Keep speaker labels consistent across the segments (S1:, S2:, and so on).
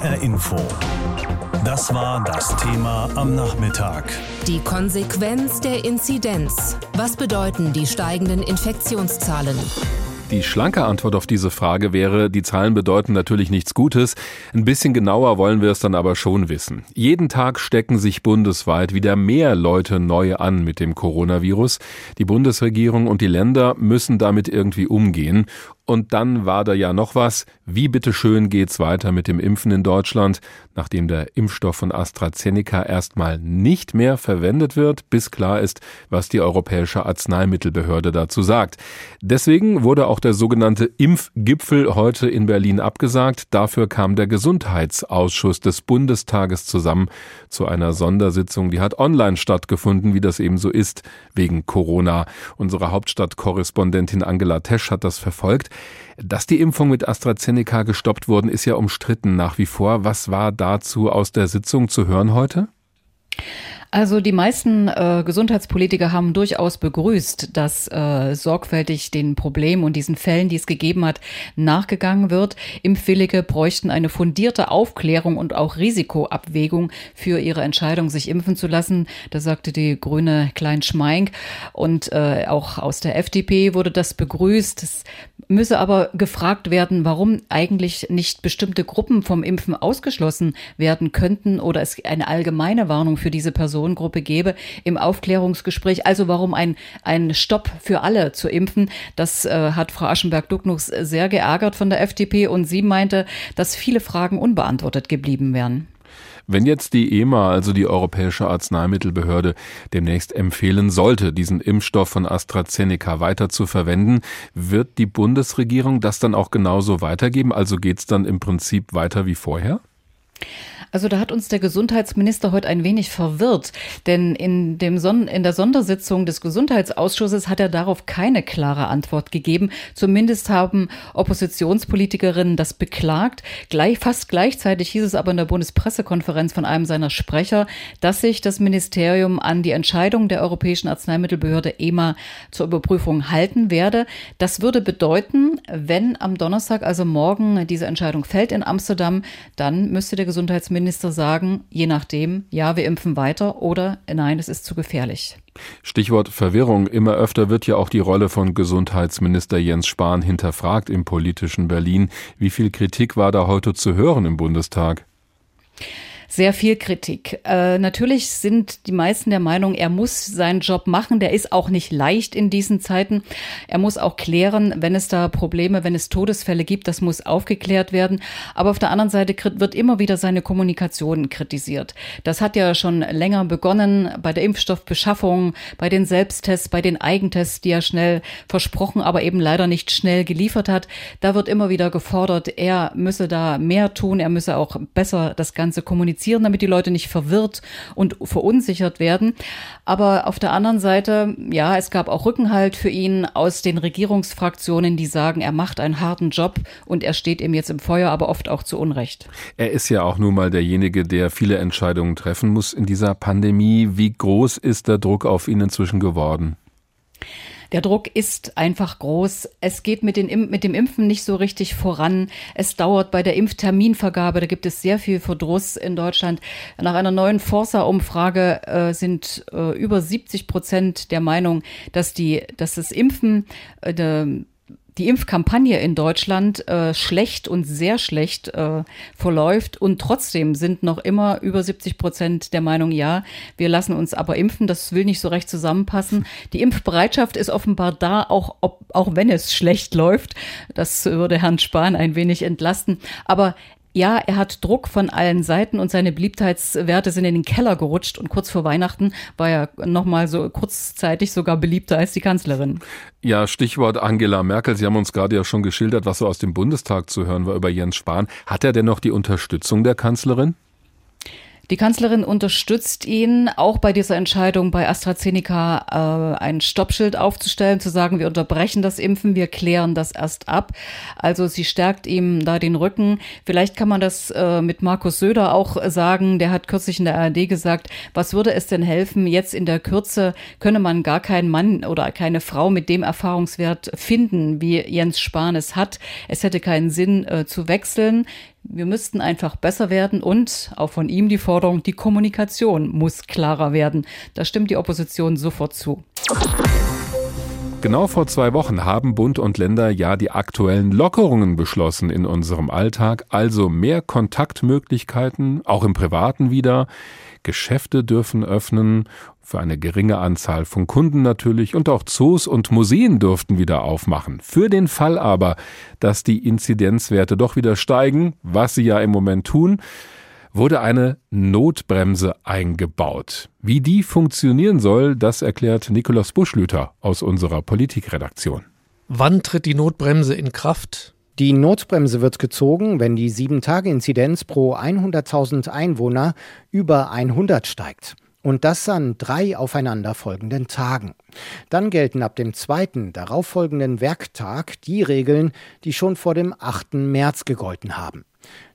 S1: HR Info. Das war das Thema am Nachmittag.
S2: Die Konsequenz der Inzidenz. Was bedeuten die steigenden Infektionszahlen?
S3: Die schlanke Antwort auf diese Frage wäre, die Zahlen bedeuten natürlich nichts Gutes. Ein bisschen genauer wollen wir es dann aber schon wissen. Jeden Tag stecken sich bundesweit wieder mehr Leute neu an mit dem Coronavirus. Die Bundesregierung und die Länder müssen damit irgendwie umgehen. Und dann war da ja noch was. Wie bitteschön geht's weiter mit dem Impfen in Deutschland, nachdem der Impfstoff von AstraZeneca erstmal nicht mehr verwendet wird, bis klar ist, was die Europäische Arzneimittelbehörde dazu sagt. Deswegen wurde auch der sogenannte Impfgipfel heute in Berlin abgesagt. Dafür kam der Gesundheitsausschuss des Bundestages zusammen zu einer Sondersitzung. Die hat online stattgefunden, wie das eben so ist, wegen Corona. Unsere Hauptstadtkorrespondentin Angela Tesch hat das verfolgt. Dass die Impfung mit AstraZeneca gestoppt wurden, ist ja umstritten nach wie vor. Was war dazu aus der Sitzung zu hören heute?
S4: Also die meisten äh, Gesundheitspolitiker haben durchaus begrüßt, dass äh, sorgfältig den Problemen und diesen Fällen, die es gegeben hat, nachgegangen wird. Impfwillige bräuchten eine fundierte Aufklärung und auch Risikoabwägung für ihre Entscheidung, sich impfen zu lassen. Da sagte die grüne Klein Schmeink. Und äh, auch aus der FDP wurde das begrüßt. Es müsse aber gefragt werden, warum eigentlich nicht bestimmte Gruppen vom Impfen ausgeschlossen werden könnten oder es eine allgemeine Warnung für diese Personengruppe gäbe im Aufklärungsgespräch. Also warum ein, ein Stopp für alle zu impfen, das äh, hat Frau Aschenberg-Ducknuchs sehr geärgert von der FDP und sie meinte, dass viele Fragen unbeantwortet geblieben wären.
S3: Wenn jetzt die EMA, also die Europäische Arzneimittelbehörde, demnächst empfehlen sollte, diesen Impfstoff von AstraZeneca weiter zu verwenden, wird die Bundesregierung das dann auch genauso weitergeben? Also geht es dann im Prinzip weiter wie vorher?
S4: Also da hat uns der Gesundheitsminister heute ein wenig verwirrt, denn in, dem Son in der Sondersitzung des Gesundheitsausschusses hat er darauf keine klare Antwort gegeben. Zumindest haben Oppositionspolitikerinnen das beklagt. Gleich, fast gleichzeitig hieß es aber in der Bundespressekonferenz von einem seiner Sprecher, dass sich das Ministerium an die Entscheidung der Europäischen Arzneimittelbehörde EMA zur Überprüfung halten werde. Das würde bedeuten, wenn am Donnerstag, also morgen, diese Entscheidung fällt in Amsterdam, dann müsste der Gesundheitsminister Minister sagen, je nachdem, ja, wir impfen weiter oder nein, es ist zu gefährlich.
S3: Stichwort Verwirrung. Immer öfter wird ja auch die Rolle von Gesundheitsminister Jens Spahn hinterfragt im politischen Berlin. Wie viel Kritik war da heute zu hören im Bundestag?
S4: Sehr viel Kritik. Äh, natürlich sind die meisten der Meinung, er muss seinen Job machen. Der ist auch nicht leicht in diesen Zeiten. Er muss auch klären, wenn es da Probleme, wenn es Todesfälle gibt, das muss aufgeklärt werden. Aber auf der anderen Seite wird immer wieder seine Kommunikation kritisiert. Das hat ja schon länger begonnen bei der Impfstoffbeschaffung, bei den Selbsttests, bei den Eigentests, die er schnell versprochen, aber eben leider nicht schnell geliefert hat. Da wird immer wieder gefordert, er müsse da mehr tun, er müsse auch besser das Ganze kommunizieren kommunizieren, damit die Leute nicht verwirrt und verunsichert werden. Aber auf der anderen Seite, ja, es gab auch Rückenhalt für ihn aus den Regierungsfraktionen, die sagen, er macht einen harten Job und er steht ihm jetzt im Feuer, aber oft auch zu Unrecht.
S3: Er ist ja auch nun mal derjenige, der viele Entscheidungen treffen muss in dieser Pandemie. Wie groß ist der Druck auf ihn inzwischen geworden?
S4: Der Druck ist einfach groß. Es geht mit, den, mit dem Impfen nicht so richtig voran. Es dauert bei der Impfterminvergabe. Da gibt es sehr viel Verdruss in Deutschland. Nach einer neuen Forsa-Umfrage äh, sind äh, über 70 Prozent der Meinung, dass die, dass das Impfen äh, die Impfkampagne in Deutschland äh, schlecht und sehr schlecht äh, verläuft. Und trotzdem sind noch immer über 70 Prozent der Meinung, ja, wir lassen uns aber impfen. Das will nicht so recht zusammenpassen. Die Impfbereitschaft ist offenbar da, auch, ob, auch wenn es schlecht läuft. Das würde Herrn Spahn ein wenig entlasten. Aber ja, er hat Druck von allen Seiten und seine Beliebtheitswerte sind in den Keller gerutscht und kurz vor Weihnachten war er nochmal so kurzzeitig sogar beliebter als die Kanzlerin.
S3: Ja, Stichwort Angela Merkel. Sie haben uns gerade ja schon geschildert, was so aus dem Bundestag zu hören war über Jens Spahn. Hat er denn noch die Unterstützung der Kanzlerin?
S4: Die Kanzlerin unterstützt ihn auch bei dieser Entscheidung, bei AstraZeneca äh, ein Stoppschild aufzustellen, zu sagen, wir unterbrechen das Impfen, wir klären das erst ab. Also sie stärkt ihm da den Rücken. Vielleicht kann man das äh, mit Markus Söder auch sagen. Der hat kürzlich in der ARD gesagt, was würde es denn helfen? Jetzt in der Kürze könne man gar keinen Mann oder keine Frau mit dem Erfahrungswert finden, wie Jens Spahn es hat. Es hätte keinen Sinn äh, zu wechseln. Wir müssten einfach besser werden und auch von ihm die Forderung, die Kommunikation muss klarer werden. Da stimmt die Opposition sofort zu.
S3: Genau vor zwei Wochen haben Bund und Länder ja die aktuellen Lockerungen beschlossen in unserem Alltag, also mehr Kontaktmöglichkeiten, auch im Privaten wieder. Geschäfte dürfen öffnen, für eine geringe Anzahl von Kunden natürlich, und auch Zoos und Museen dürften wieder aufmachen. Für den Fall aber, dass die Inzidenzwerte doch wieder steigen, was sie ja im Moment tun, wurde eine Notbremse eingebaut. Wie die funktionieren soll, das erklärt Nikolaus Buschlüter aus unserer Politikredaktion.
S5: Wann tritt die Notbremse in Kraft?
S6: Die Notbremse wird gezogen, wenn die 7-Tage-Inzidenz pro 100.000 Einwohner über 100 steigt. Und das an drei aufeinanderfolgenden Tagen. Dann gelten ab dem zweiten darauffolgenden Werktag die Regeln, die schon vor dem 8. März gegolten haben.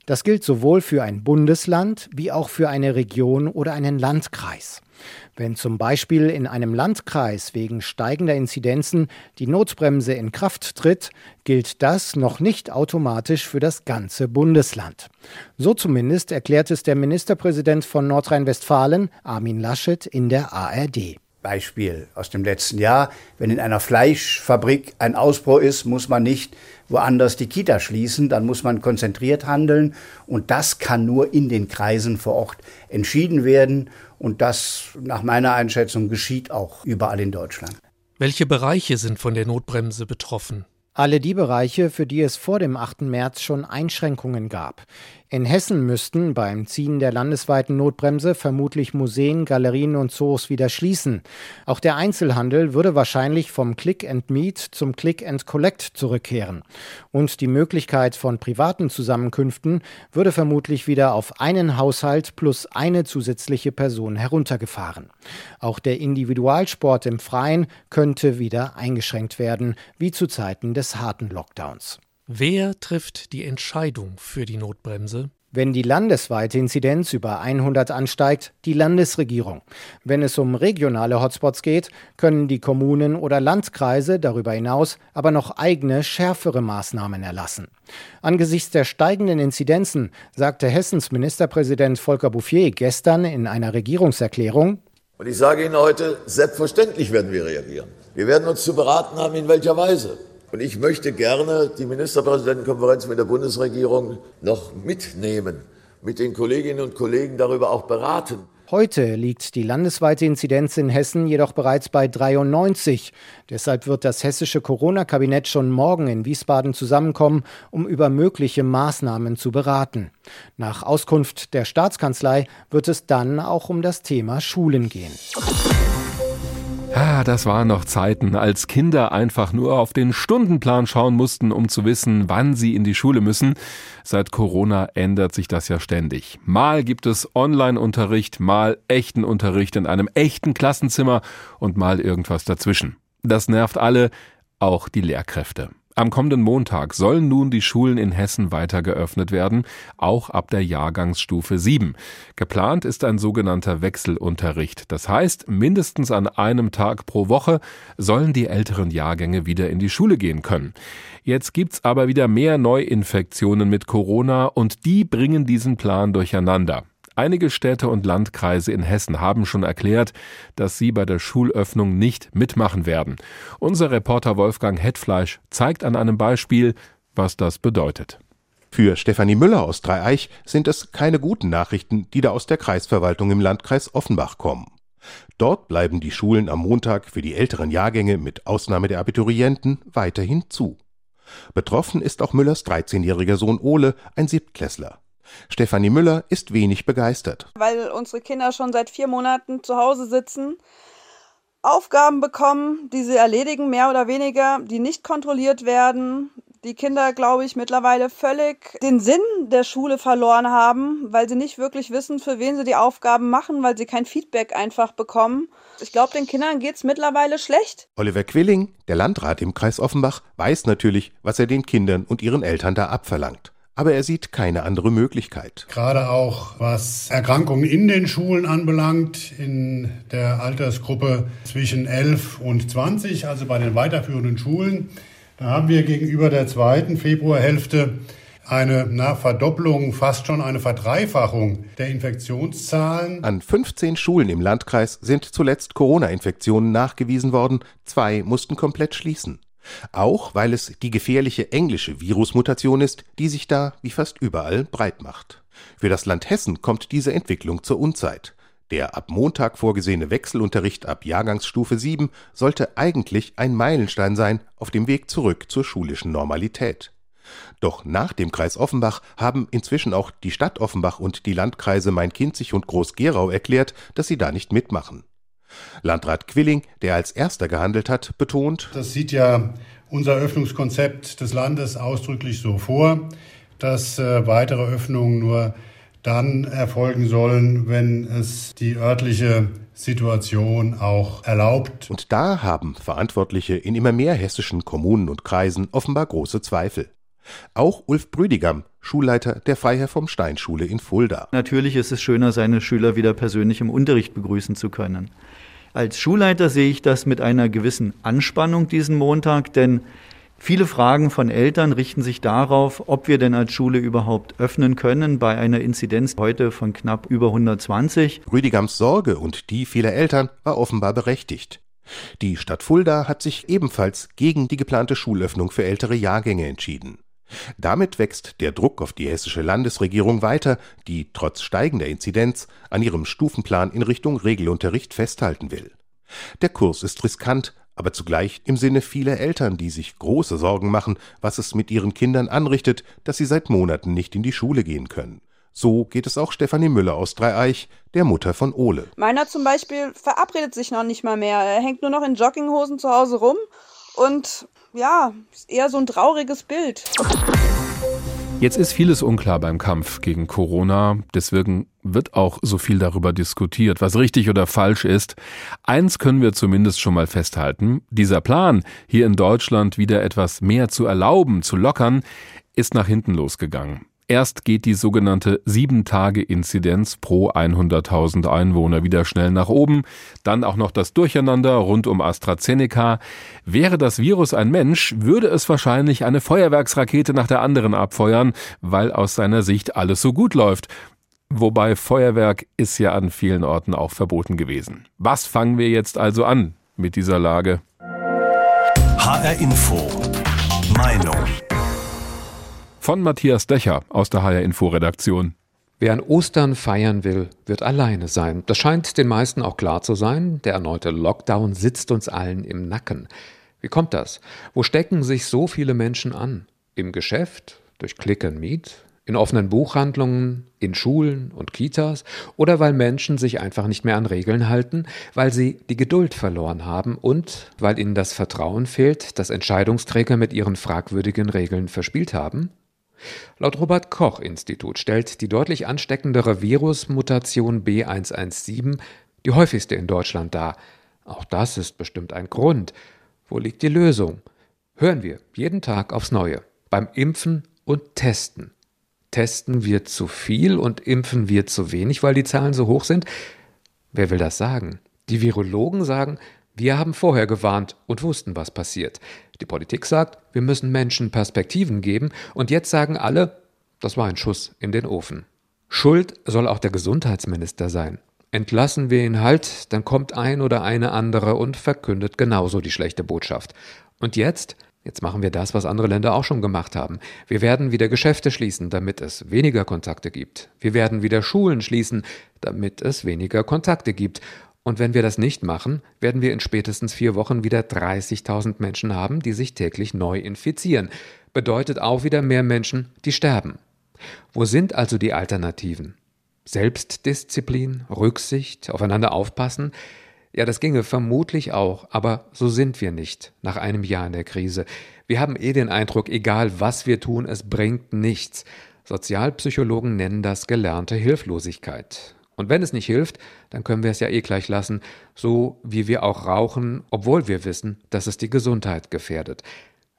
S6: Das gilt sowohl für ein Bundesland wie auch für eine Region oder einen Landkreis. Wenn zum Beispiel in einem Landkreis wegen steigender Inzidenzen die Notbremse in Kraft tritt, gilt das noch nicht automatisch für das ganze Bundesland. So zumindest erklärt es der Ministerpräsident von Nordrhein-Westfalen, Armin Laschet, in der ARD.
S7: Beispiel aus dem letzten Jahr. Wenn in einer Fleischfabrik ein Ausbruch ist, muss man nicht woanders die Kita schließen, dann muss man konzentriert handeln und das kann nur in den Kreisen vor Ort entschieden werden und das nach meiner Einschätzung geschieht auch überall in Deutschland.
S5: Welche Bereiche sind von der Notbremse betroffen?
S6: Alle die Bereiche, für die es vor dem 8. März schon Einschränkungen gab. In Hessen müssten beim Ziehen der landesweiten Notbremse vermutlich Museen, Galerien und Zoos wieder schließen. Auch der Einzelhandel würde wahrscheinlich vom Click and Meet zum Click and Collect zurückkehren. Und die Möglichkeit von privaten Zusammenkünften würde vermutlich wieder auf einen Haushalt plus eine zusätzliche Person heruntergefahren. Auch der Individualsport im Freien könnte wieder eingeschränkt werden, wie zu Zeiten des harten Lockdowns.
S5: Wer trifft die Entscheidung für die Notbremse?
S6: Wenn die landesweite Inzidenz über 100 ansteigt, die Landesregierung. Wenn es um regionale Hotspots geht, können die Kommunen oder Landkreise darüber hinaus aber noch eigene, schärfere Maßnahmen erlassen. Angesichts der steigenden Inzidenzen sagte Hessens Ministerpräsident Volker Bouffier gestern in einer Regierungserklärung,
S8: und ich sage Ihnen heute, selbstverständlich werden wir reagieren. Wir werden uns zu beraten haben, in welcher Weise. Und ich möchte gerne die Ministerpräsidentenkonferenz mit der Bundesregierung noch mitnehmen, mit den Kolleginnen und Kollegen darüber auch beraten.
S6: Heute liegt die landesweite Inzidenz in Hessen jedoch bereits bei 93. Deshalb wird das hessische Corona-Kabinett schon morgen in Wiesbaden zusammenkommen, um über mögliche Maßnahmen zu beraten. Nach Auskunft der Staatskanzlei wird es dann auch um das Thema Schulen gehen.
S3: Ah, das waren noch Zeiten, als Kinder einfach nur auf den Stundenplan schauen mussten, um zu wissen, wann sie in die Schule müssen. Seit Corona ändert sich das ja ständig. Mal gibt es Online-Unterricht, mal echten Unterricht in einem echten Klassenzimmer und mal irgendwas dazwischen. Das nervt alle, auch die Lehrkräfte. Am kommenden Montag sollen nun die Schulen in Hessen weiter geöffnet werden, auch ab der Jahrgangsstufe 7. Geplant ist ein sogenannter Wechselunterricht. Das heißt, mindestens an einem Tag pro Woche sollen die älteren Jahrgänge wieder in die Schule gehen können. Jetzt gibt's aber wieder mehr Neuinfektionen mit Corona und die bringen diesen Plan durcheinander. Einige Städte und Landkreise in Hessen haben schon erklärt, dass sie bei der Schulöffnung nicht mitmachen werden. Unser Reporter Wolfgang Hetfleisch zeigt an einem Beispiel, was das bedeutet.
S9: Für Stefanie Müller aus Dreieich sind es keine guten Nachrichten, die da aus der Kreisverwaltung im Landkreis Offenbach kommen. Dort bleiben die Schulen am Montag für die älteren Jahrgänge mit Ausnahme der Abiturienten weiterhin zu. Betroffen ist auch Müllers 13-jähriger Sohn Ole, ein Siebtklässler. Stefanie Müller ist wenig begeistert.
S10: Weil unsere Kinder schon seit vier Monaten zu Hause sitzen, Aufgaben bekommen, die sie erledigen, mehr oder weniger, die nicht kontrolliert werden. Die Kinder, glaube ich, mittlerweile völlig den Sinn der Schule verloren haben, weil sie nicht wirklich wissen, für wen sie die Aufgaben machen, weil sie kein Feedback einfach bekommen. Ich glaube, den Kindern geht es mittlerweile schlecht.
S9: Oliver Quilling, der Landrat im Kreis Offenbach, weiß natürlich, was er den Kindern und ihren Eltern da abverlangt aber er sieht keine andere Möglichkeit.
S11: Gerade auch was Erkrankungen in den Schulen anbelangt, in der Altersgruppe zwischen 11 und 20, also bei den weiterführenden Schulen, da haben wir gegenüber der zweiten Februarhälfte eine na, Verdopplung, fast schon eine Verdreifachung der Infektionszahlen.
S9: An 15 Schulen im Landkreis sind zuletzt Corona-Infektionen nachgewiesen worden. Zwei mussten komplett schließen. Auch weil es die gefährliche englische Virusmutation ist, die sich da wie fast überall breit macht. Für das Land Hessen kommt diese Entwicklung zur Unzeit. Der ab Montag vorgesehene Wechselunterricht ab Jahrgangsstufe 7 sollte eigentlich ein Meilenstein sein auf dem Weg zurück zur schulischen Normalität. Doch nach dem Kreis Offenbach haben inzwischen auch die Stadt Offenbach und die Landkreise Main-Kinzig und Groß-Gerau erklärt, dass sie da nicht mitmachen. Landrat Quilling, der als erster gehandelt hat, betont,
S11: das sieht ja unser Öffnungskonzept des Landes ausdrücklich so vor, dass äh, weitere Öffnungen nur dann erfolgen sollen, wenn es die örtliche Situation auch erlaubt.
S9: Und da haben Verantwortliche in immer mehr hessischen Kommunen und Kreisen offenbar große Zweifel. Auch Ulf Brüdigam, Schulleiter der Freiherr vom Stein Schule in Fulda.
S12: Natürlich ist es schöner, seine Schüler wieder persönlich im Unterricht begrüßen zu können. Als Schulleiter sehe ich das mit einer gewissen Anspannung diesen Montag, denn viele Fragen von Eltern richten sich darauf, ob wir denn als Schule überhaupt öffnen können bei einer Inzidenz heute von knapp über 120.
S9: Rüdigams Sorge und die vieler Eltern war offenbar berechtigt. Die Stadt Fulda hat sich ebenfalls gegen die geplante Schulöffnung für ältere Jahrgänge entschieden. Damit wächst der Druck auf die hessische Landesregierung weiter, die trotz steigender Inzidenz an ihrem Stufenplan in Richtung Regelunterricht festhalten will. Der Kurs ist riskant, aber zugleich im Sinne vieler Eltern, die sich große Sorgen machen, was es mit ihren Kindern anrichtet, dass sie seit Monaten nicht in die Schule gehen können. So geht es auch Stefanie Müller aus Dreieich, der Mutter von Ole.
S10: Meiner zum Beispiel verabredet sich noch nicht mal mehr. Er hängt nur noch in Jogginghosen zu Hause rum und ja, eher so ein trauriges Bild.
S3: Jetzt ist vieles unklar beim Kampf gegen Corona. Deswegen wird auch so viel darüber diskutiert, was richtig oder falsch ist. Eins können wir zumindest schon mal festhalten. Dieser Plan, hier in Deutschland wieder etwas mehr zu erlauben, zu lockern, ist nach hinten losgegangen. Erst geht die sogenannte 7-Tage-Inzidenz pro 100.000 Einwohner wieder schnell nach oben, dann auch noch das Durcheinander rund um AstraZeneca. Wäre das Virus ein Mensch, würde es wahrscheinlich eine Feuerwerksrakete nach der anderen abfeuern, weil aus seiner Sicht alles so gut läuft. Wobei Feuerwerk ist ja an vielen Orten auch verboten gewesen. Was fangen wir jetzt also an mit dieser Lage?
S1: HR Info. Meinung
S3: von Matthias Dächer aus der HR Info Redaktion.
S13: Wer an Ostern feiern will, wird alleine sein. Das scheint den meisten auch klar zu sein. Der erneute Lockdown sitzt uns allen im Nacken. Wie kommt das? Wo stecken sich so viele Menschen an? Im Geschäft? Durch Click and Meet? In offenen Buchhandlungen? In Schulen und Kitas? Oder weil Menschen sich einfach nicht mehr an Regeln halten? Weil sie die Geduld verloren haben und weil ihnen das Vertrauen fehlt, das Entscheidungsträger mit ihren fragwürdigen Regeln verspielt haben? Laut Robert Koch Institut stellt die deutlich ansteckendere Virusmutation B117 die häufigste in Deutschland dar. Auch das ist bestimmt ein Grund. Wo liegt die Lösung? Hören wir jeden Tag aufs Neue. Beim Impfen und Testen. Testen wir zu viel und impfen wir zu wenig, weil die Zahlen so hoch sind? Wer will das sagen? Die Virologen sagen, wir haben vorher gewarnt und wussten, was passiert. Die Politik sagt, wir müssen Menschen Perspektiven geben, und jetzt sagen alle, das war ein Schuss in den Ofen. Schuld soll auch der Gesundheitsminister sein. Entlassen wir ihn halt, dann kommt ein oder eine andere und verkündet genauso die schlechte Botschaft. Und jetzt? Jetzt machen wir das, was andere Länder auch schon gemacht haben. Wir werden wieder Geschäfte schließen, damit es weniger Kontakte gibt. Wir werden wieder Schulen schließen, damit es weniger Kontakte gibt. Und wenn wir das nicht machen, werden wir in spätestens vier Wochen wieder 30.000 Menschen haben, die sich täglich neu infizieren. Bedeutet auch wieder mehr Menschen, die sterben. Wo sind also die Alternativen? Selbstdisziplin, Rücksicht, aufeinander aufpassen? Ja, das ginge vermutlich auch, aber so sind wir nicht nach einem Jahr in der Krise. Wir haben eh den Eindruck, egal was wir tun, es bringt nichts. Sozialpsychologen nennen das gelernte Hilflosigkeit. Und wenn es nicht hilft, dann können wir es ja eh gleich lassen, so wie wir auch rauchen, obwohl wir wissen, dass es die Gesundheit gefährdet.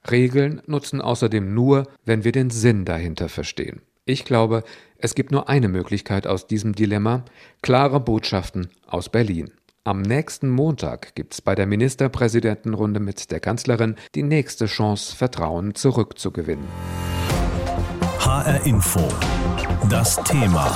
S13: Regeln nutzen außerdem nur, wenn wir den Sinn dahinter verstehen. Ich glaube, es gibt nur eine Möglichkeit aus diesem Dilemma, klare Botschaften aus Berlin. Am nächsten Montag gibt es bei der Ministerpräsidentenrunde mit der Kanzlerin die nächste Chance, Vertrauen zurückzugewinnen.
S1: HR Info. Das Thema.